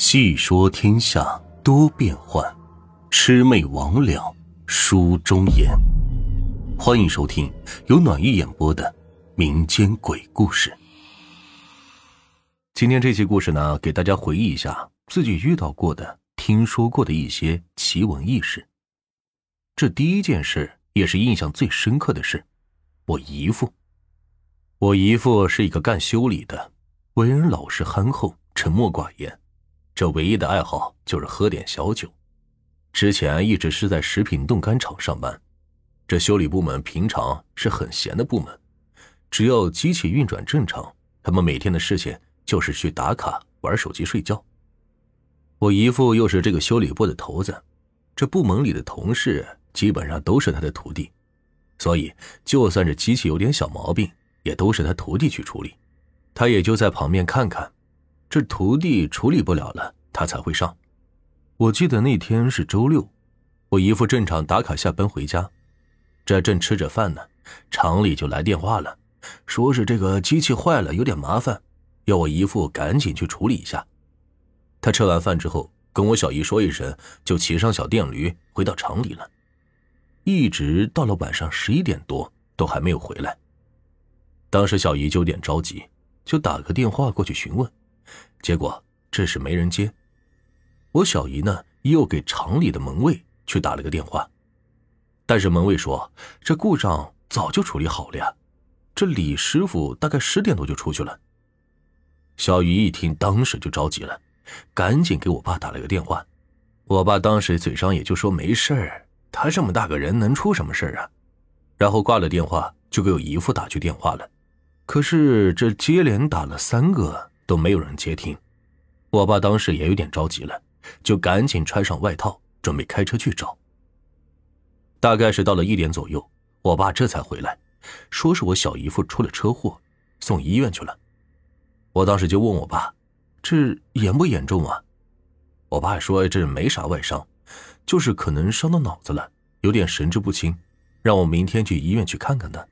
细说天下多变幻，魑魅魍魉书中言。欢迎收听由暖玉演播的民间鬼故事。今天这期故事呢，给大家回忆一下自己遇到过的、听说过的一些奇闻异事。这第一件事也是印象最深刻的事，我姨父。我姨父是一个干修理的，为人老实憨厚、沉默寡言。这唯一的爱好就是喝点小酒，之前一直是在食品冻干厂上班。这修理部门平常是很闲的部门，只要机器运转正常，他们每天的事情就是去打卡、玩手机、睡觉。我姨父又是这个修理部的头子，这部门里的同事基本上都是他的徒弟，所以就算是机器有点小毛病，也都是他徒弟去处理，他也就在旁边看看。这徒弟处理不了了，他才会上。我记得那天是周六，我姨父正常打卡下班回家，这正吃着饭呢，厂里就来电话了，说是这个机器坏了，有点麻烦，要我姨父赶紧去处理一下。他吃完饭之后跟我小姨说一声，就骑上小电驴回到厂里了，一直到了晚上十一点多都还没有回来。当时小姨就有点着急，就打个电话过去询问。结果这是没人接，我小姨呢又给厂里的门卫去打了个电话，但是门卫说这故障早就处理好了呀，这李师傅大概十点多就出去了。小姨一听，当时就着急了，赶紧给我爸打了个电话，我爸当时嘴上也就说没事儿，他这么大个人能出什么事儿啊？然后挂了电话，就给我姨父打去电话了，可是这接连打了三个。都没有人接听，我爸当时也有点着急了，就赶紧穿上外套，准备开车去找。大概是到了一点左右，我爸这才回来，说是我小姨夫出了车祸，送医院去了。我当时就问我爸：“这严不严重啊？”我爸说：“这没啥外伤，就是可能伤到脑子了，有点神志不清，让我明天去医院去看看他。”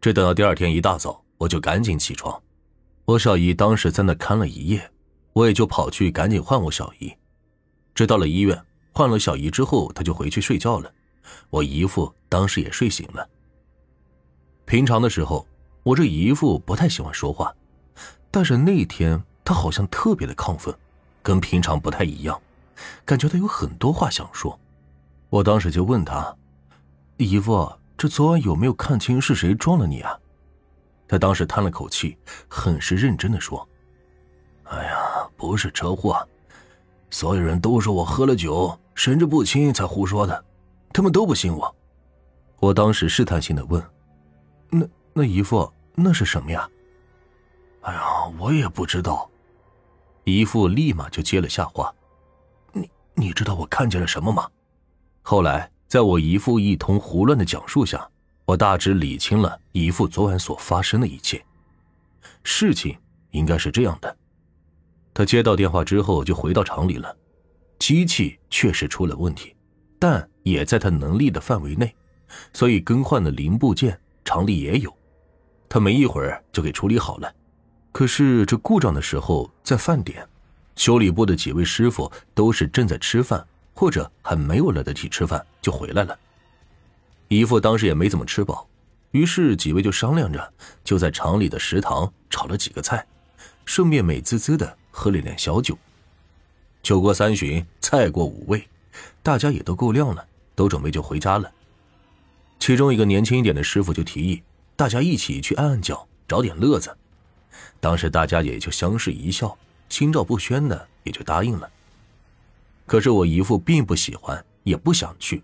这等到第二天一大早，我就赶紧起床。我小姨当时在那看了一夜，我也就跑去赶紧换我小姨。这到了医院换了小姨之后，她就回去睡觉了。我姨父当时也睡醒了。平常的时候，我这姨父不太喜欢说话，但是那天他好像特别的亢奋，跟平常不太一样，感觉他有很多话想说。我当时就问他：“姨父，这昨晚有没有看清是谁撞了你啊？”他当时叹了口气，很是认真的说：“哎呀，不是车祸，所有人都说我喝了酒，神志不清才胡说的，他们都不信我。”我当时试探性的问：“那那姨父，那是什么呀？”“哎呀，我也不知道。”姨父立马就接了下话：“你你知道我看见了什么吗？”后来，在我姨父一通胡乱的讲述下。我大致理清了姨父昨晚所发生的一切，事情应该是这样的：他接到电话之后就回到厂里了，机器确实出了问题，但也在他能力的范围内，所以更换的零部件厂里也有，他没一会儿就给处理好了。可是这故障的时候在饭点，修理部的几位师傅都是正在吃饭，或者还没有来得及吃饭就回来了。姨父当时也没怎么吃饱，于是几位就商量着，就在厂里的食堂炒了几个菜，顺便美滋滋的喝了点小酒。酒过三巡，菜过五味，大家也都够量了，都准备就回家了。其中一个年轻一点的师傅就提议，大家一起去按按脚，找点乐子。当时大家也就相视一笑，心照不宣的也就答应了。可是我姨父并不喜欢，也不想去。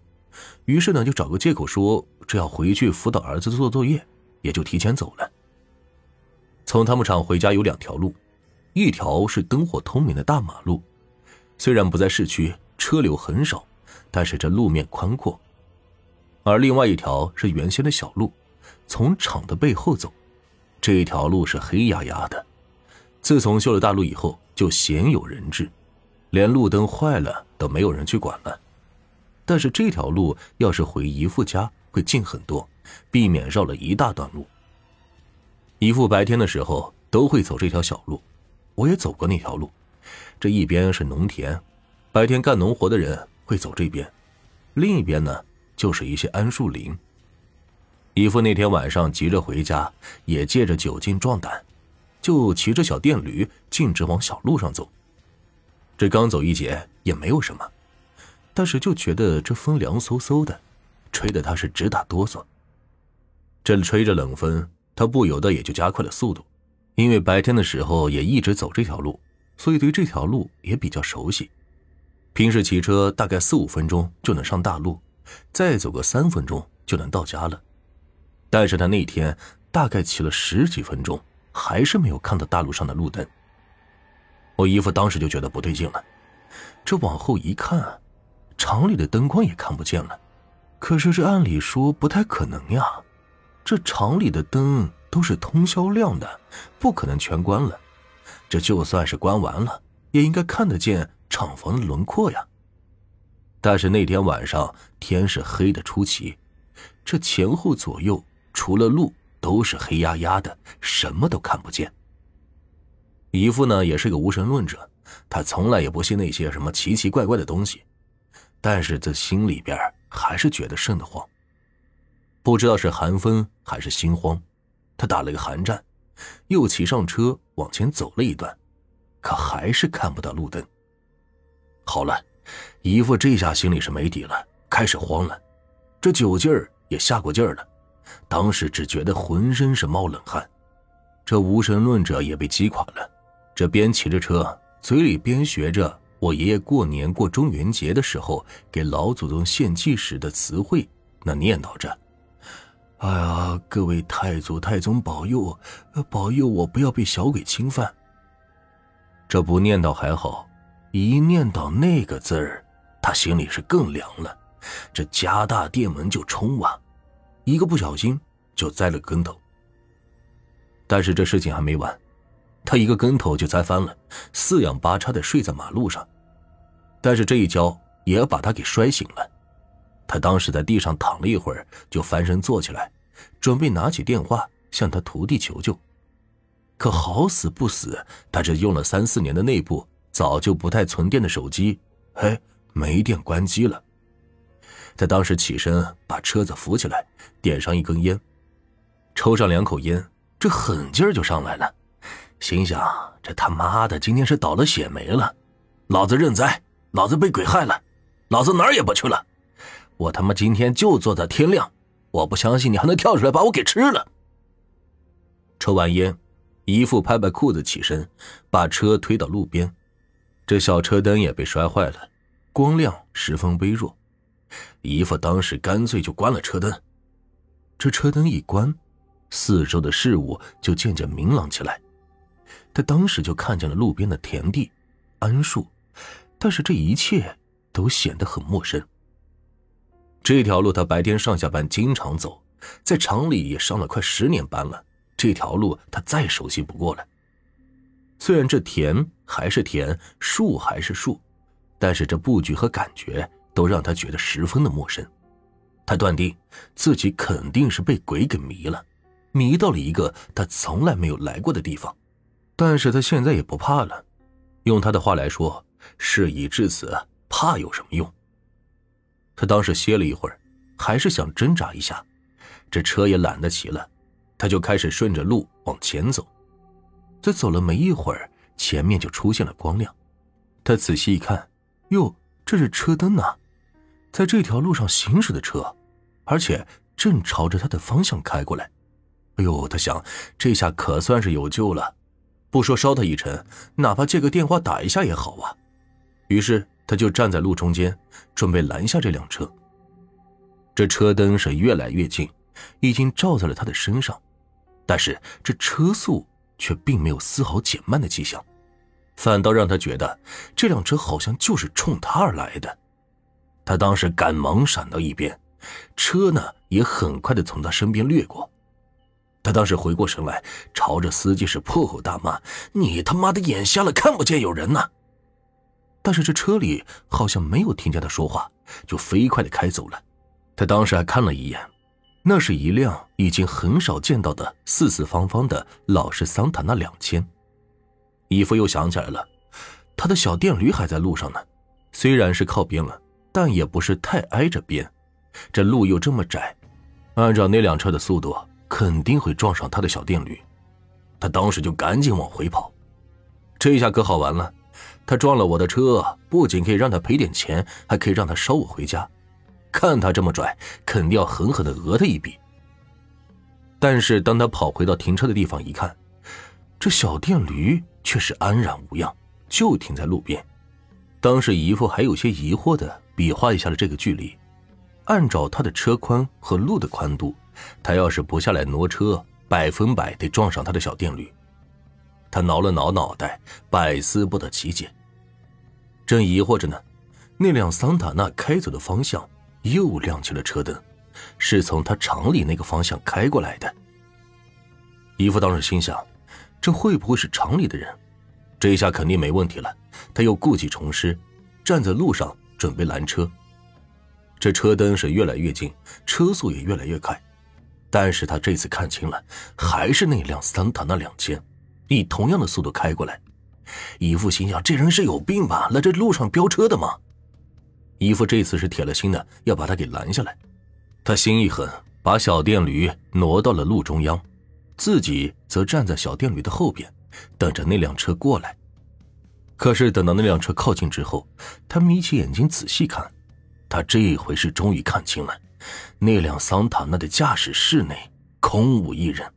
于是呢，就找个借口说这要回去辅导儿子做作业，也就提前走了。从他们厂回家有两条路，一条是灯火通明的大马路，虽然不在市区，车流很少，但是这路面宽阔；而另外一条是原先的小路，从厂的背后走，这一条路是黑压压的。自从修了大路以后，就鲜有人质，连路灯坏了都没有人去管了。但是这条路要是回姨父家会近很多，避免绕了一大段路。姨父白天的时候都会走这条小路，我也走过那条路，这一边是农田，白天干农活的人会走这边，另一边呢就是一些桉树林。姨父那天晚上急着回家，也借着酒劲壮胆，就骑着小电驴径直往小路上走。这刚走一截也没有什么，但是就觉得这风凉飕飕的，吹得他是直打哆嗦。这吹着冷风，他不由得也就加快了速度，因为白天的时候也一直走这条路。所以对这条路也比较熟悉，平时骑车大概四五分钟就能上大路，再走个三分钟就能到家了。但是他那天大概骑了十几分钟，还是没有看到大路上的路灯。我姨父当时就觉得不对劲了，这往后一看，厂里的灯光也看不见了。可是这按理说不太可能呀，这厂里的灯都是通宵亮的，不可能全关了。这就算是关完了，也应该看得见厂房的轮廓呀。但是那天晚上天是黑的出奇，这前后左右除了路都是黑压压的，什么都看不见。姨父呢也是个无神论者，他从来也不信那些什么奇奇怪怪的东西，但是这心里边还是觉得瘆得慌。不知道是寒风还是心慌，他打了个寒战。又骑上车往前走了一段，可还是看不到路灯。好了，姨父这下心里是没底了，开始慌了。这酒劲儿也下过劲儿了，当时只觉得浑身是冒冷汗。这无神论者也被击垮了，这边骑着车，嘴里边学着我爷爷过年过中元节的时候给老祖宗献祭时的词汇，那念叨着。哎呀，各位太祖太宗保佑，保佑我不要被小鬼侵犯。这不念叨还好，一念叨那个字儿，他心里是更凉了。这家大店门就冲啊，一个不小心就栽了跟头。但是这事情还没完，他一个跟头就栽翻了，四仰八叉的睡在马路上。但是这一跤也把他给摔醒了。他当时在地上躺了一会儿，就翻身坐起来，准备拿起电话向他徒弟求救。可好死不死，他这用了三四年的内部早就不太存电的手机，哎，没电关机了。他当时起身把车子扶起来，点上一根烟，抽上两口烟，这狠劲儿就上来了，心想：这他妈的今天是倒了血霉了，老子认栽，老子被鬼害了，老子哪儿也不去了。我他妈今天就坐到天亮，我不相信你还能跳出来把我给吃了。抽完烟，姨父拍拍裤子起身，把车推到路边，这小车灯也被摔坏了，光亮十分微弱。姨父当时干脆就关了车灯。这车灯一关，四周的事物就渐渐明朗起来。他当时就看见了路边的田地、桉树，但是这一切都显得很陌生。这条路他白天上下班经常走，在厂里也上了快十年班了。这条路他再熟悉不过了。虽然这田还是田，树还是树，但是这布局和感觉都让他觉得十分的陌生。他断定自己肯定是被鬼给迷了，迷到了一个他从来没有来过的地方。但是他现在也不怕了。用他的话来说：“事已至此，怕有什么用？”他当时歇了一会儿，还是想挣扎一下，这车也懒得骑了，他就开始顺着路往前走。这走了没一会儿，前面就出现了光亮。他仔细一看，哟，这是车灯啊，在这条路上行驶的车，而且正朝着他的方向开过来。哎呦，他想，这下可算是有救了，不说烧他一程，哪怕借个电话打一下也好啊。于是。他就站在路中间，准备拦下这辆车。这车灯是越来越近，已经照在了他的身上，但是这车速却并没有丝毫减慢的迹象，反倒让他觉得这辆车好像就是冲他而来的。他当时赶忙闪到一边，车呢也很快的从他身边掠过。他当时回过神来，朝着司机是破口大骂：“你他妈的眼瞎了，看不见有人呢！”但是这车里好像没有听见他说话，就飞快的开走了。他当时还看了一眼，那是一辆已经很少见到的四四方方的老式桑塔纳两千。姨父又想起来了，他的小电驴还在路上呢，虽然是靠边了，但也不是太挨着边。这路又这么窄，按照那辆车的速度，肯定会撞上他的小电驴。他当时就赶紧往回跑。这下可好玩了，他撞了我的车，不仅可以让他赔点钱，还可以让他捎我回家。看他这么拽，肯定要狠狠的讹他一笔。但是当他跑回到停车的地方一看，这小电驴却是安然无恙，就停在路边。当时姨父还有些疑惑的比划一下了这个距离。按照他的车宽和路的宽度，他要是不下来挪车，百分百得撞上他的小电驴。他挠了挠脑袋，百思不得其解。正疑惑着呢，那辆桑塔纳开走的方向又亮起了车灯，是从他厂里那个方向开过来的。姨父当时心想，这会不会是厂里的人？这一下肯定没问题了。他又故技重施，站在路上准备拦车。这车灯是越来越近，车速也越来越快，但是他这次看清了，还是那辆桑塔纳两千，以同样的速度开过来。姨父心想：这人是有病吧？来这路上飙车的吗？姨父这次是铁了心的要把他给拦下来。他心一狠，把小电驴挪到了路中央，自己则站在小电驴的后边，等着那辆车过来。可是等到那辆车靠近之后，他眯起眼睛仔细看。他这回是终于看清了，那辆桑塔纳的驾驶室内空无一人。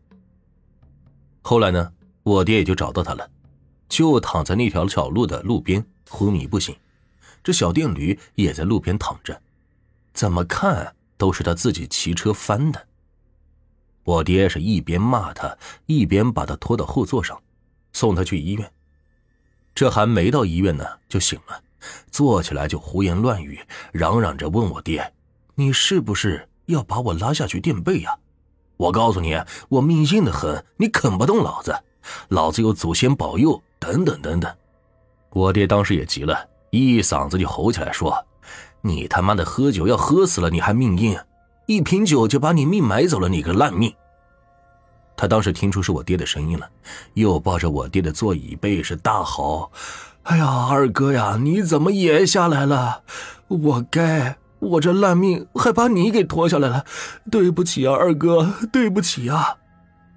后来呢，我爹也就找到他了，就躺在那条小路的路边昏迷不醒，这小电驴也在路边躺着，怎么看都是他自己骑车翻的。我爹是一边骂他，一边把他拖到后座上，送他去医院。这还没到医院呢，就醒了。坐起来就胡言乱语，嚷嚷着问我爹：“你是不是要把我拉下去垫背呀？”我告诉你，我命硬的很，你啃不动老子，老子有祖先保佑，等等等等。我爹当时也急了，一嗓子就吼起来说：“你他妈的喝酒要喝死了，你还命硬？一瓶酒就把你命买走了，你个烂命！”他当时听出是我爹的声音了，又抱着我爹的座椅背是大吼。哎呀，二哥呀，你怎么也下来了？我该，我这烂命还把你给拖下来了，对不起啊，二哥，对不起啊。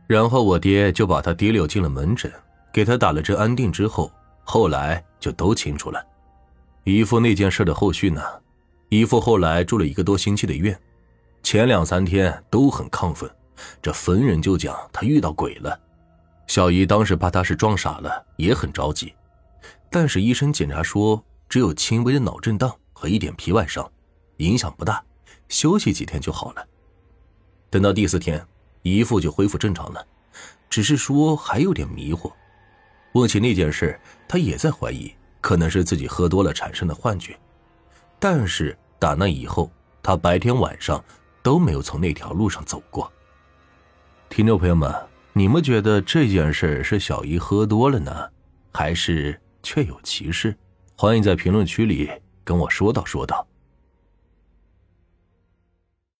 然后我爹就把他提溜进了门诊，给他打了针安定之后，后来就都清楚了。姨父那件事的后续呢？姨父后来住了一个多星期的院，前两三天都很亢奋，这逢人就讲他遇到鬼了。小姨当时怕他是撞傻了，也很着急。但是医生检查说，只有轻微的脑震荡和一点皮外伤，影响不大，休息几天就好了。等到第四天，姨父就恢复正常了，只是说还有点迷糊。问起那件事，他也在怀疑，可能是自己喝多了产生的幻觉。但是打那以后，他白天晚上都没有从那条路上走过。听众朋友们，你们觉得这件事是小姨喝多了呢，还是？确有其事，欢迎在评论区里跟我说道说道。